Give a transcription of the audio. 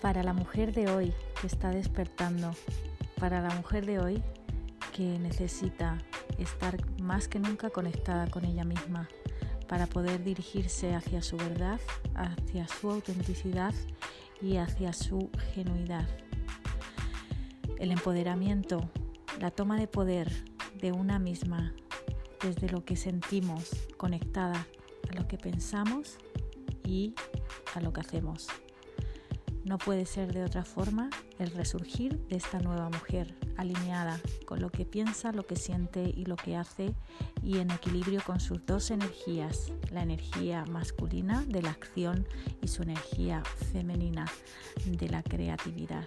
para la mujer de hoy que está despertando, para la mujer de hoy que necesita estar más que nunca conectada con ella misma para poder dirigirse hacia su verdad, hacia su autenticidad y hacia su genuidad. El empoderamiento, la toma de poder de una misma desde lo que sentimos, conectada a lo que pensamos y a lo que hacemos. No puede ser de otra forma el resurgir de esta nueva mujer, alineada con lo que piensa, lo que siente y lo que hace y en equilibrio con sus dos energías, la energía masculina de la acción y su energía femenina de la creatividad.